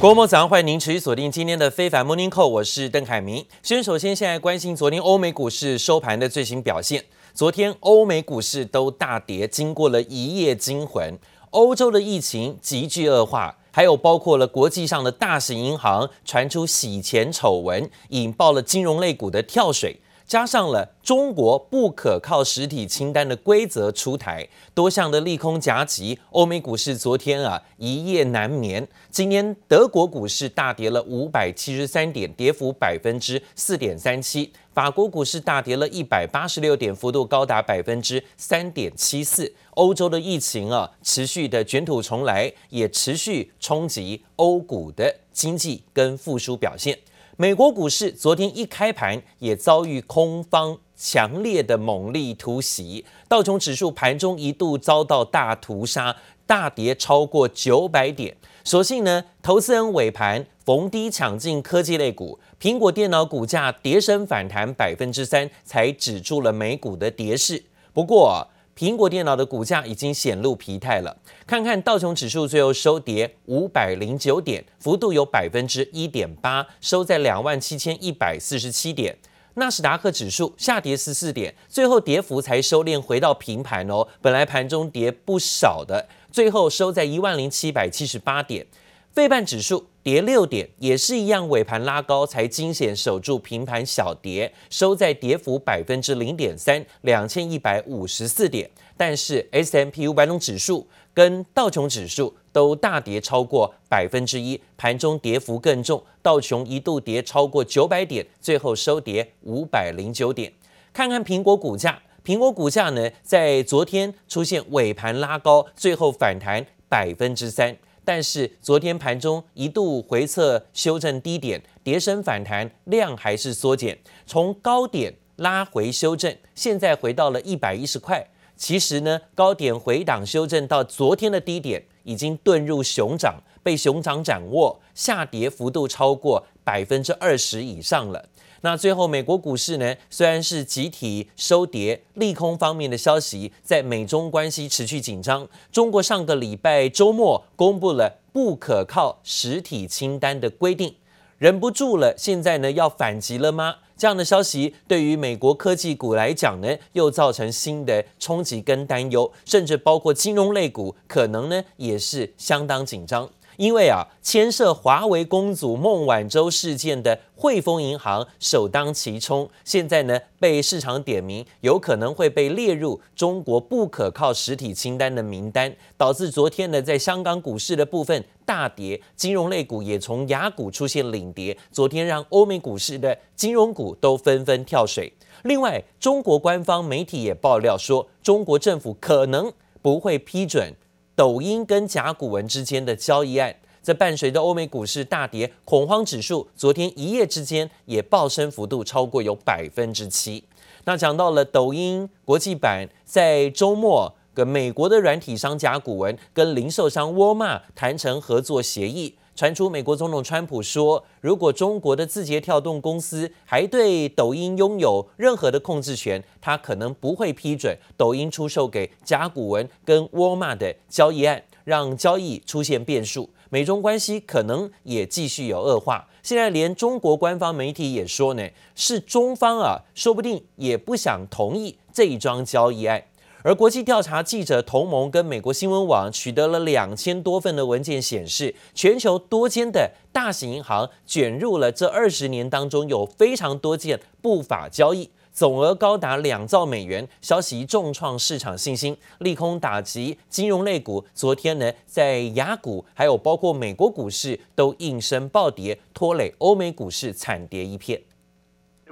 国母早上，欢迎您持续锁定今天的非凡 Morning Call，我是邓凯明。先首先，现在关心昨天欧美股市收盘的最新表现。昨天欧美股市都大跌，经过了一夜惊魂。欧洲的疫情急剧恶化，还有包括了国际上的大型银行传出洗钱丑闻，引爆了金融类股的跳水。加上了中国不可靠实体清单的规则出台，多项的利空夹击，欧美股市昨天啊一夜难眠。今天德国股市大跌了五百七十三点，跌幅百分之四点三七；法国股市大跌了一百八十六点，幅度高达百分之三点七四。欧洲的疫情啊持续的卷土重来，也持续冲击欧股的经济跟复苏表现。美国股市昨天一开盘也遭遇空方强烈的猛力突袭，道琼指数盘中一度遭到大屠杀，大跌超过九百点。所幸呢，投资人尾盘逢低抢进科技类股，苹果电脑股价跌升反弹百分之三，才止住了美股的跌势。不过，苹果电脑的股价已经显露疲态了。看看道琼指数最后收跌五百零九点，幅度有百分之一点八，收在两万七千一百四十七点。纳斯达克指数下跌十四点，最后跌幅才收敛回到平盘哦。本来盘中跌不少的，最后收在一万零七百七十八点。费半指数跌六点，也是一样，尾盘拉高才惊险守住平盘小跌，收在跌幅百分之零点三，两千一百五十四点。但是 S&P 五百种指数跟道琼指数都大跌超过百分之一，盘中跌幅更重，道琼一度跌超过九百点，最后收跌五百零九点。看看苹果股价，苹果股价呢，在昨天出现尾盘拉高，最后反弹百分之三。但是昨天盘中一度回测修正低点，跌升反弹，量还是缩减，从高点拉回修正，现在回到了一百一十块。其实呢，高点回档修正到昨天的低点，已经遁入熊掌，被熊掌掌握，下跌幅度超过百分之二十以上了。那最后，美国股市呢，虽然是集体收跌，利空方面的消息，在美中关系持续紧张。中国上个礼拜周末公布了不可靠实体清单的规定，忍不住了，现在呢要反击了吗？这样的消息对于美国科技股来讲呢，又造成新的冲击跟担忧，甚至包括金融类股，可能呢也是相当紧张。因为啊，牵涉华为公主孟晚舟事件的汇丰银行首当其冲，现在呢被市场点名，有可能会被列入中国不可靠实体清单的名单，导致昨天呢在香港股市的部分大跌，金融类股也从亚股出现领跌，昨天让欧美股市的金融股都纷纷跳水。另外，中国官方媒体也爆料说，中国政府可能不会批准。抖音跟甲骨文之间的交易案，在伴随着欧美股市大跌，恐慌指数昨天一夜之间也暴升幅度超过有百分之七。那讲到了抖音国际版，在周末跟美国的软体商甲骨文跟零售商沃尔玛谈成合作协议。传出美国总统川普说，如果中国的字节跳动公司还对抖音拥有任何的控制权，他可能不会批准抖音出售给甲骨文跟沃尔玛的交易案，让交易出现变数。美中关系可能也继续有恶化。现在连中国官方媒体也说呢，是中方啊，说不定也不想同意这一桩交易案。而国际调查记者同盟跟美国新闻网取得了两千多份的文件，显示全球多间的大型银行卷入了这二十年当中有非常多件不法交易，总额高达两兆美元。消息重创市场信心，利空打击金融类股。昨天呢，在亚股还有包括美国股市都应声暴跌，拖累欧美股市惨跌一片。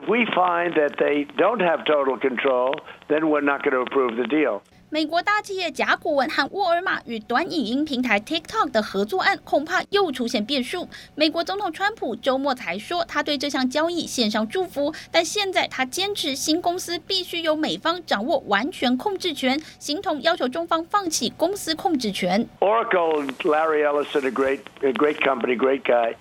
We find that they don't have total control, then we're not going to approve the deal. 美国大企业甲骨文和沃尔玛与短影音平台 TikTok 的合作案恐怕又出现变数。美国总统川普周末才说他对这项交易献上祝福，但现在他坚持新公司必须由美方掌握完全控制权，形同要求中方放弃公司控制权。Oracle, Larry Ellison, a great, a great company, great guy.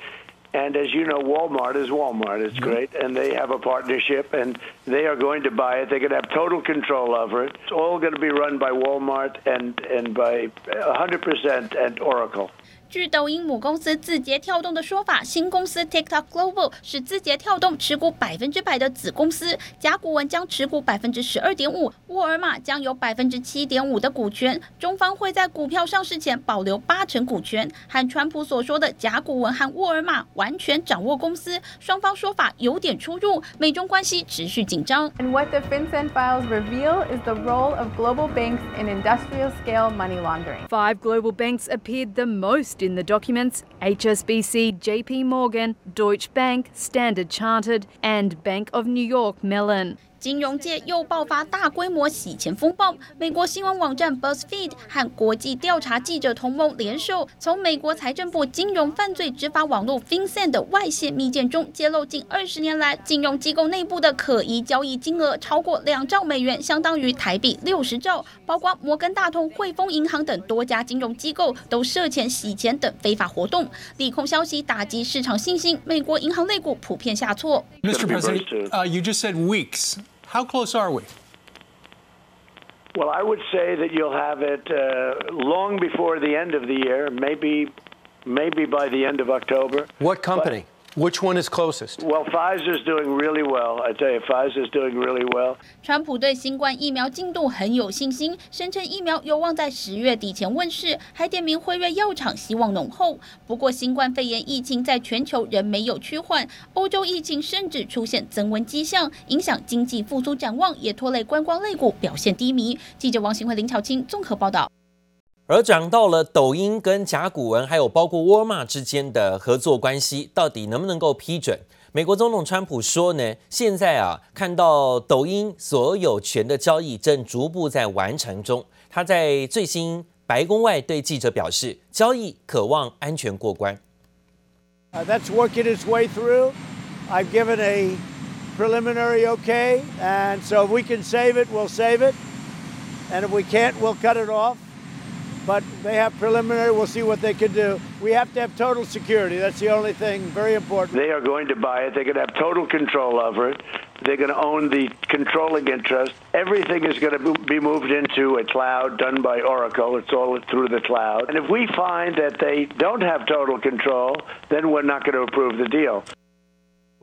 And as you know, Walmart is Walmart. It's great, and they have a partnership. And They are going to buy it. They're going to have total control over it. It's all going to be run by Walmart and and by 100% and Oracle. 据抖音母公司字节跳动的说法，新公司 TikTok Global 是字节跳动持股百分之百的子公司，甲骨文将持股百分之十二点五，沃尔玛将有百分之七点五的股权。中方会在股票上市前保留八成股权。和川普所说的甲骨文和沃尔玛完全掌握公司，双方说法有点出入，美中关系持续紧张。And what the FinCEN files reveal is the role of global banks in industrial scale money laundering. Five global banks appeared the most. In the documents HSBC, JP Morgan, Deutsche Bank, Standard Chartered, and Bank of New York Mellon. 金融界又爆发大规模洗钱风暴。美国新闻网站 BuzzFeed 和国际调查记者同盟联手，从美国财政部金融犯罪执法网络 FinCEN 的外泄密件中，揭露近二十年来金融机构内部的可疑交易金额超过两兆美元，相当于台币六十兆。包括摩根大通、汇丰银行等多家金融机构都涉嫌洗钱等非法活动。利空消息打击市场信心，美国银行类股普遍下挫。Mr. President, uh, you just said weeks. How close are we? Well, I would say that you'll have it uh, long before the end of the year, maybe, maybe by the end of October. What company? But Which one is closest? Well, Pfizer's doing really well. I tell you, Pfizer's doing really well. 川普对新冠疫苗进度很有信心，声称疫苗有望在十月底前问世，还点名辉瑞药厂希望浓厚。不过，新冠肺炎疫情在全球仍没有趋缓，欧洲疫情甚至出现增温迹象，影响经济复苏展望，也拖累观光类股表现低迷。记者王行慧、林巧清综合报道。而讲到了抖音跟甲骨文，还有包括沃尔玛之间的合作关系，到底能不能够批准？美国总统川普说呢，现在啊，看到抖音所有权的交易正逐步在完成中。他在最新白宫外对记者表示，交易渴望安全过关。Uh, that's working its way through. I've given a preliminary okay, and so if we can save it, we'll save it, and if we can't, we'll cut it off. But they have preliminary. We'll see what they can do. We have to have total security. That's the only thing very important. They are going to buy it. They're going to have total control over it. They're going to own the controlling interest. Everything is going to be moved into a cloud done by Oracle. It's all through the cloud. And if we find that they don't have total control, then we're not going to approve the deal.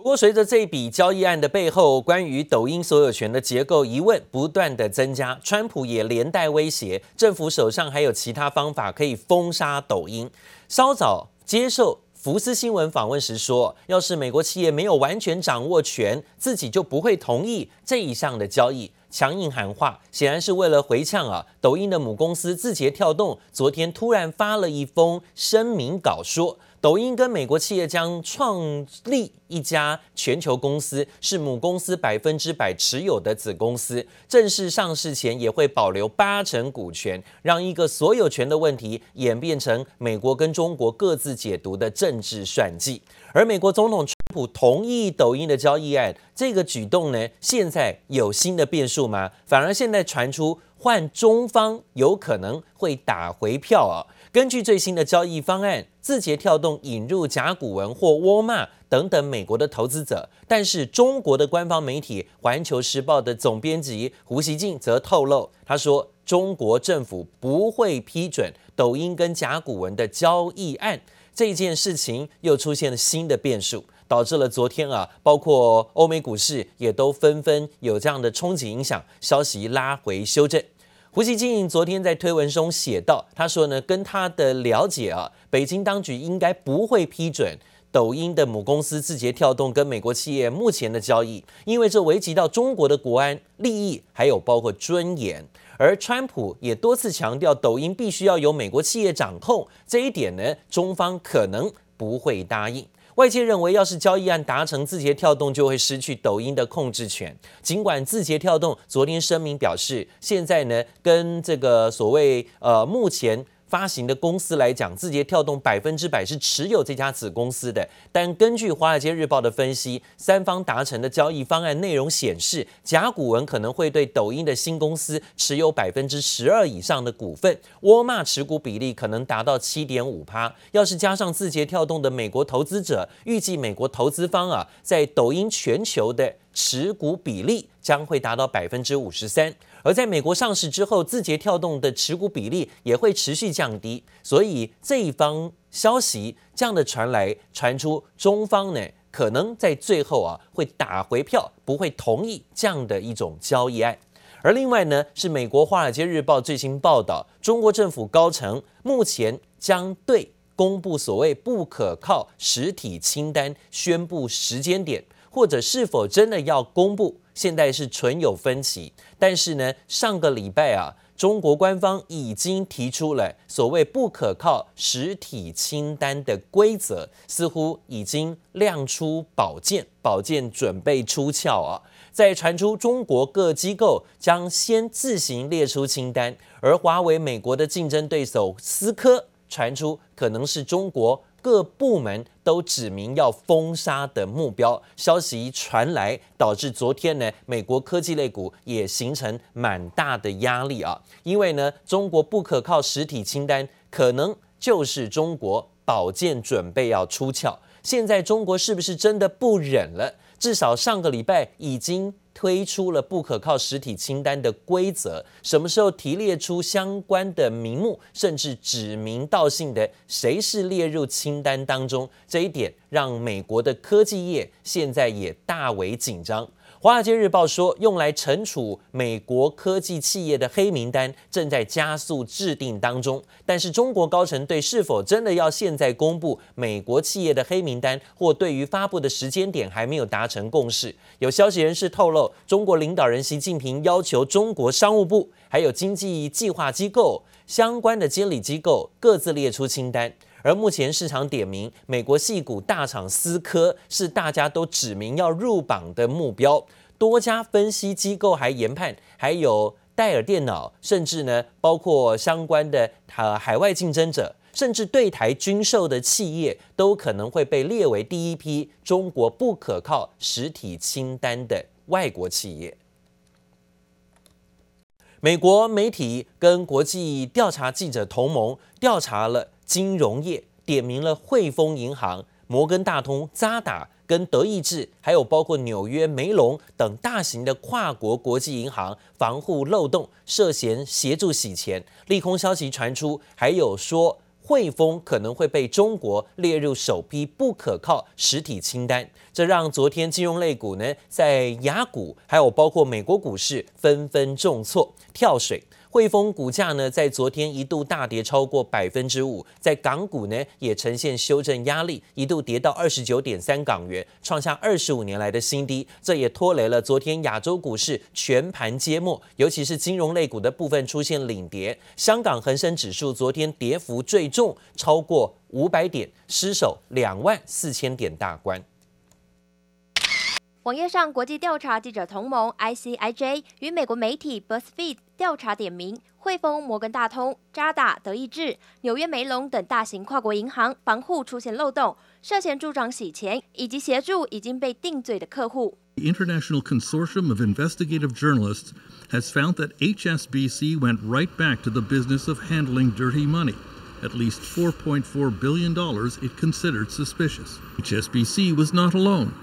不过，随着这笔交易案的背后，关于抖音所有权的结构疑问不断的增加，川普也连带威胁，政府手上还有其他方法可以封杀抖音。稍早接受福斯新闻访问时说，要是美国企业没有完全掌握权，自己就不会同意这一项的交易。强硬喊话，显然是为了回呛啊！抖音的母公司字节跳动昨天突然发了一封声明稿说。抖音跟美国企业将创立一家全球公司，是母公司百分之百持有的子公司。正式上市前也会保留八成股权，让一个所有权的问题演变成美国跟中国各自解读的政治算计。而美国总统川普同意抖音的交易案，这个举动呢，现在有新的变数吗？反而现在传出换中方有可能会打回票啊！根据最新的交易方案，字节跳动引入甲骨文或沃尔玛等等美国的投资者，但是中国的官方媒体《环球时报》的总编辑胡锡进则透露，他说中国政府不会批准抖音跟甲骨文的交易案。这件事情又出现了新的变数，导致了昨天啊，包括欧美股市也都纷纷有这样的冲击影响，消息拉回修正。胡锡进昨天在推文中写道：“他说呢，跟他的了解啊，北京当局应该不会批准抖音的母公司字节跳动跟美国企业目前的交易，因为这危及到中国的国安利益，还有包括尊严。而川普也多次强调，抖音必须要由美国企业掌控，这一点呢，中方可能不会答应。”外界认为，要是交易案达成，字节跳动就会失去抖音的控制权。尽管字节跳动昨天声明表示，现在呢跟这个所谓呃目前发行的公司来讲，字节跳动百分之百是持有这家子公司的。但根据《华尔街日报》的分析，三方达成的交易方案内容显示，甲骨文可能会对抖音的新公司持有百分之十二以上的股份，沃尔玛持股比例可能达到七点五趴。要是加上字节跳动的美国投资者，预计美国投资方啊，在抖音全球的持股比例将会达到百分之五十三。而在美国上市之后，字节跳动的持股比例也会持续降低，所以这一方消息这样的传来传出，中方呢可能在最后啊会打回票，不会同意这样的一种交易案。而另外呢，是美国《华尔街日报》最新报道，中国政府高层目前将对公布所谓不可靠实体清单宣布时间点，或者是否真的要公布。现在是存有分歧，但是呢，上个礼拜啊，中国官方已经提出了所谓不可靠实体清单的规则，似乎已经亮出宝剑，宝剑准备出鞘啊！在传出中国各机构将先自行列出清单，而华为美国的竞争对手思科传出可能是中国。各部门都指明要封杀的目标，消息传来，导致昨天呢，美国科技类股也形成蛮大的压力啊。因为呢，中国不可靠实体清单可能就是中国宝剑准备要出鞘。现在中国是不是真的不忍了？至少上个礼拜已经。推出了不可靠实体清单的规则，什么时候提列出相关的名目，甚至指名道姓的谁是列入清单当中，这一点让美国的科技业现在也大为紧张。《华尔街日报》说，用来惩处美国科技企业的黑名单正在加速制定当中，但是中国高层对是否真的要现在公布美国企业的黑名单，或对于发布的时间点还没有达成共识。有消息人士透露，中国领导人习近平要求中国商务部还有经济计划机构相关的监理机构各自列出清单。而目前市场点名美国系股大厂思科是大家都指明要入榜的目标，多家分析机构还研判，还有戴尔电脑，甚至呢包括相关的呃海外竞争者，甚至对台军售的企业，都可能会被列为第一批中国不可靠实体清单的外国企业。美国媒体跟国际调查记者同盟调查了。金融业点名了汇丰银行、摩根大通、渣打跟德意志，还有包括纽约梅隆等大型的跨国国际银行，防护漏洞，涉嫌协助洗钱。利空消息传出，还有说汇丰可能会被中国列入首批不可靠实体清单，这让昨天金融类股呢，在雅股还有包括美国股市纷纷重挫跳水。汇丰股价呢，在昨天一度大跌超过百分之五，在港股呢也呈现修正压力，一度跌到二十九点三港元，创下二十五年来的新低。这也拖累了昨天亚洲股市全盘皆墨，尤其是金融类股的部分出现领跌。香港恒生指数昨天跌幅最重，超过五百点，失守两万四千点大关。网页上，国际调查记者同盟 （ICIJ） 与美国媒体 BuzzFeed 调查点名，汇丰、摩根大通、渣打、德意志、纽约梅隆等大型跨国银行防护出现漏洞，涉嫌助长洗钱以及协助已经被定罪的客户。The International Consortium of Investigative Journalists has found that HSBC went right back to the business of handling dirty money. At least $4.4 billion it considered suspicious. HSBC was not alone.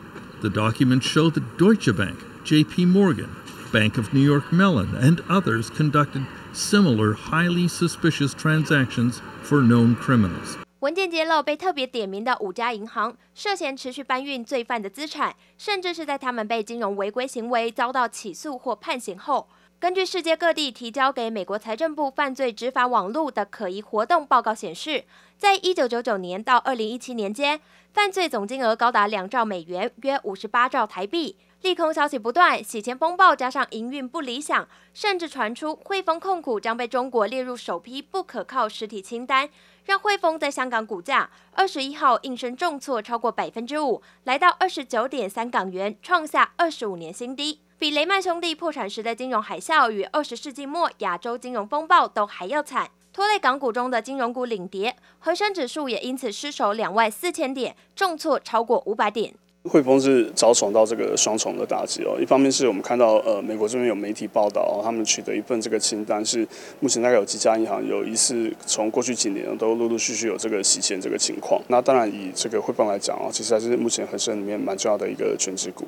The documents show that Deutsche Bank, J.P. Morgan, Bank of New York Mellon, and others conducted similar highly suspicious transactions for known criminals. 文件揭露，被特别点名的五家银行涉嫌持续搬运罪犯的资产，甚至是在他们被金融违规行为遭到起诉或判刑后， 根据世界各地提交给美国财政部犯罪执法网络的可疑活动报告显示，在一九九九年到二零一七年间，犯罪总金额高达两兆美元，约五十八兆台币。利空消息不断，洗钱风暴加上营运不理想，甚至传出汇丰控股将被中国列入首批不可靠实体清单，让汇丰在香港股价二十一号应声重挫超过百分之五，来到二十九点三港元，创下二十五年新低，比雷曼兄弟破产时的金融海啸与二十世纪末亚洲金融风暴都还要惨。拖累港股中的金融股领跌，恒生指数也因此失守两万四千点，重挫超过五百点。汇丰是遭受到这个双重的打击哦，一方面是我们看到呃美国这边有媒体报道哦，他们取得一份这个清单，是目前大概有几家银行有疑似从过去几年都陆陆续续有这个洗钱这个情况。那当然以这个汇丰来讲哦，其实还是目前恒生里面蛮重要的一个权值股。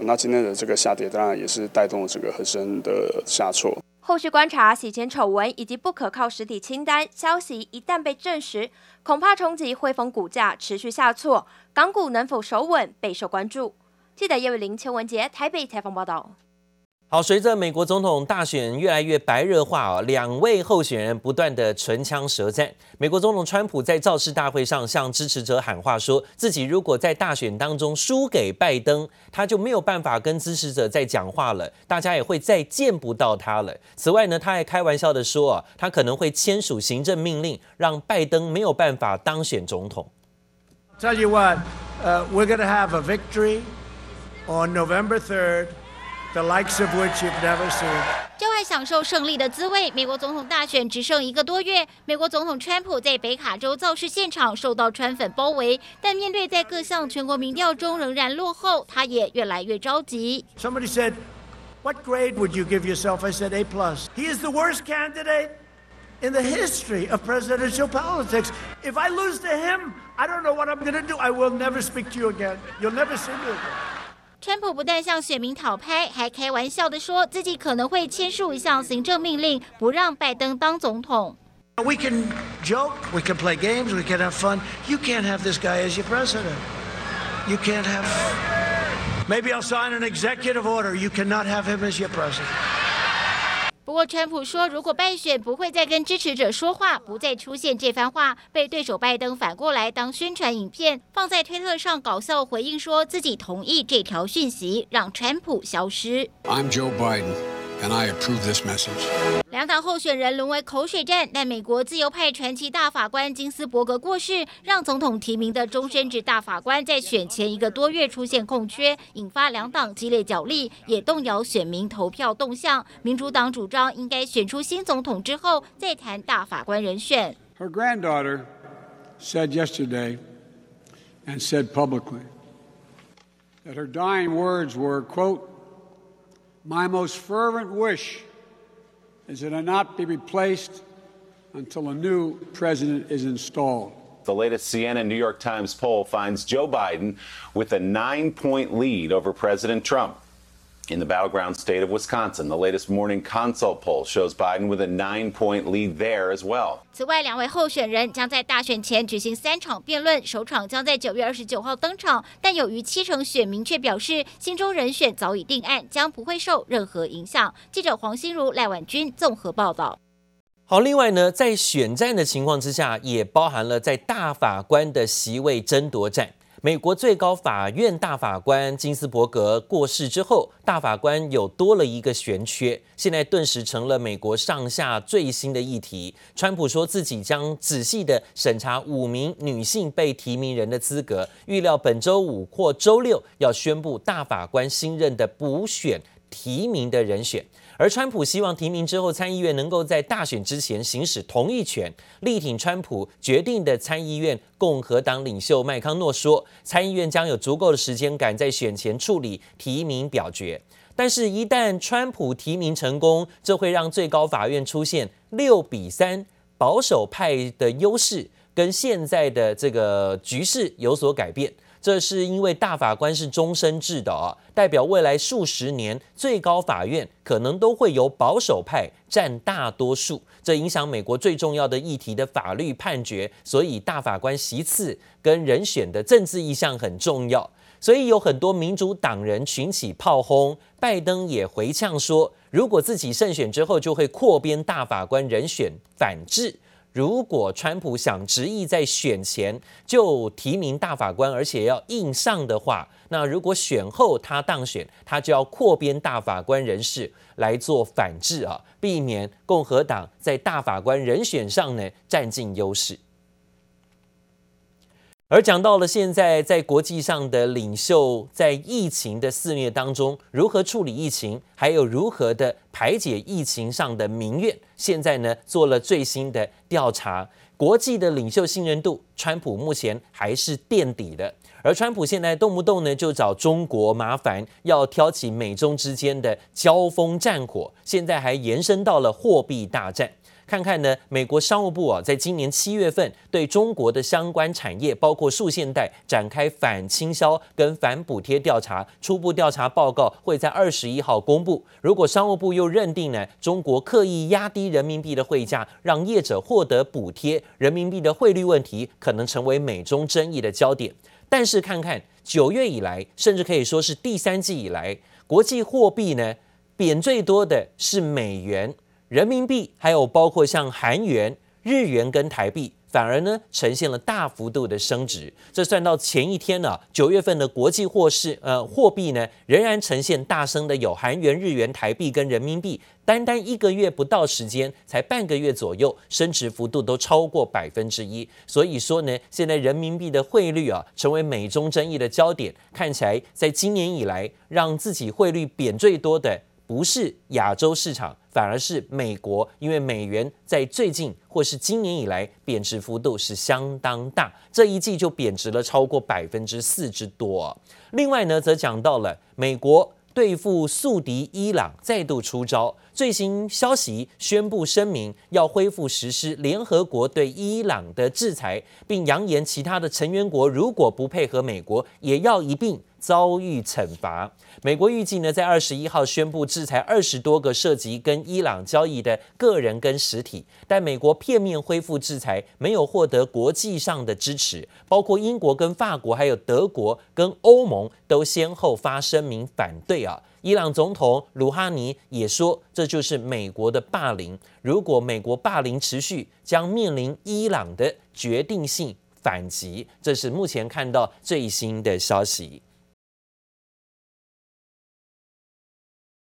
那今天的这个下跌，当然也是带动了这个恒生的下挫。后续观察洗钱丑闻以及不可靠实体清单消息一旦被证实，恐怕冲击汇丰股价持续下挫，港股能否守稳备受关注。记者叶伟玲、邱文杰台北采访报道。好，随着美国总统大选越来越白热化啊，两位候选人不断的唇枪舌战。美国总统川普在造势大会上向支持者喊话，说自己如果在大选当中输给拜登，他就没有办法跟支持者再讲话了，大家也会再见不到他了。此外呢，他还开玩笑的说啊，他可能会签署行政命令，让拜登没有办法当选总统。Tell you what, uh, we're gonna have a victory on November 3rd. the likes of which you've never seen. 就爱享受胜利的滋味。美国总统大选只剩一个多月，美国总统川普在北卡州造势现场受到川粉包围，但面对在各项全国民调中仍然落后，他也越来越着急。Somebody said, "What grade would you give yourself?" I said, "A plus." He is the worst candidate in the history of presidential politics. If I lose to him, I don't know what I'm going to do. I will never speak to you again. You'll never see me again. 川普不但向选民讨拍，还开玩笑的说自己可能会签署一项行政命令，不让拜登当总统。We can joke, we can play games, we can have fun. You can't have this guy as your president. You can't have. Maybe I'll sign an executive order. You cannot have him as your president. 不过，川普说，如果败选，不会再跟支持者说话，不再出现这番话。被对手拜登反过来当宣传影片，放在推特上搞笑回应，说自己同意这条讯息，让川普消失。I'm Joe Biden. And I approve this message. 两党候选人沦为口水战，但美国自由派传奇大法官金斯伯格过世，让总统提名的终身制大法官在选前一个多月出现空缺，引发两党激烈角力，也动摇选民投票动向。民主党主张应该选出新总统之后再谈大法官人选。Her granddaughter said yesterday and said publicly that her dying words were, quote, My most fervent wish is that I not be replaced until a new president is installed. The latest CNN New York Times poll finds Joe Biden with a nine point lead over President Trump. In the battleground state of Wisconsin, the latest morning consult poll shows Biden with a nine-point lead there as well. 此外，两位候选人将在大选前举行三场辩论，首场将在九月二十九号登场。但有逾七成选民却表示，心中人选早已定案，将不会受任何影响。记者黄心如、赖婉君综合报道。好，另外呢，在选战的情况之下，也包含了在大法官的席位争夺战。美国最高法院大法官金斯伯格过世之后，大法官有多了一个悬缺，现在顿时成了美国上下最新的议题。川普说自己将仔细地审查五名女性被提名人的资格，预料本周五或周六要宣布大法官新任的补选提名的人选。而川普希望提名之后，参议院能够在大选之前行使同意权。力挺川普决定的参议院共和党领袖麦康诺说，参议院将有足够的时间赶在选前处理提名表决。但是，一旦川普提名成功，这会让最高法院出现六比三保守派的优势，跟现在的这个局势有所改变。这是因为大法官是终身制的啊，代表未来数十年最高法院可能都会由保守派占大多数，这影响美国最重要的议题的法律判决，所以大法官席次跟人选的政治意向很重要。所以有很多民主党人群起炮轰，拜登也回呛说，如果自己胜选之后就会扩编大法官人选反制。如果川普想执意在选前就提名大法官，而且要硬上的话，那如果选后他当选，他就要扩编大法官人士来做反制啊，避免共和党在大法官人选上呢占尽优势。而讲到了现在在国际上的领袖在疫情的肆虐当中如何处理疫情，还有如何的排解疫情上的民怨，现在呢做了最新的调查，国际的领袖信任度，川普目前还是垫底的。而川普现在动不动呢就找中国麻烦，要挑起美中之间的交锋战火，现在还延伸到了货币大战。看看呢，美国商务部啊，在今年七月份对中国的相关产业，包括数线带，展开反倾销跟反补贴调查。初步调查报告会在二十一号公布。如果商务部又认定呢，中国刻意压低人民币的汇价，让业者获得补贴，人民币的汇率问题可能成为美中争议的焦点。但是看看九月以来，甚至可以说是第三季以来，国际货币呢贬最多的是美元。人民币还有包括像韩元、日元跟台币，反而呢呈现了大幅度的升值。这算到前一天呢，九月份的国际货市呃货币呢仍然呈现大升的有韩元、日元、台币跟人民币，单单一个月不到时间，才半个月左右，升值幅度都超过百分之一。所以说呢，现在人民币的汇率啊成为美中争议的焦点。看起来在今年以来，让自己汇率贬最多的不是亚洲市场。反而是美国，因为美元在最近或是今年以来贬值幅度是相当大，这一季就贬值了超过百分之四之多。另外呢，则讲到了美国对付宿敌伊朗再度出招，最新消息宣布声明要恢复实施联合国对伊朗的制裁，并扬言其他的成员国如果不配合美国，也要一并。遭遇惩罚。美国预计呢，在二十一号宣布制裁二十多个涉及跟伊朗交易的个人跟实体，但美国片面恢复制裁，没有获得国际上的支持，包括英国跟法国，还有德国跟欧盟都先后发声明反对啊。伊朗总统鲁哈尼也说，这就是美国的霸凌。如果美国霸凌持续，将面临伊朗的决定性反击。这是目前看到最新的消息。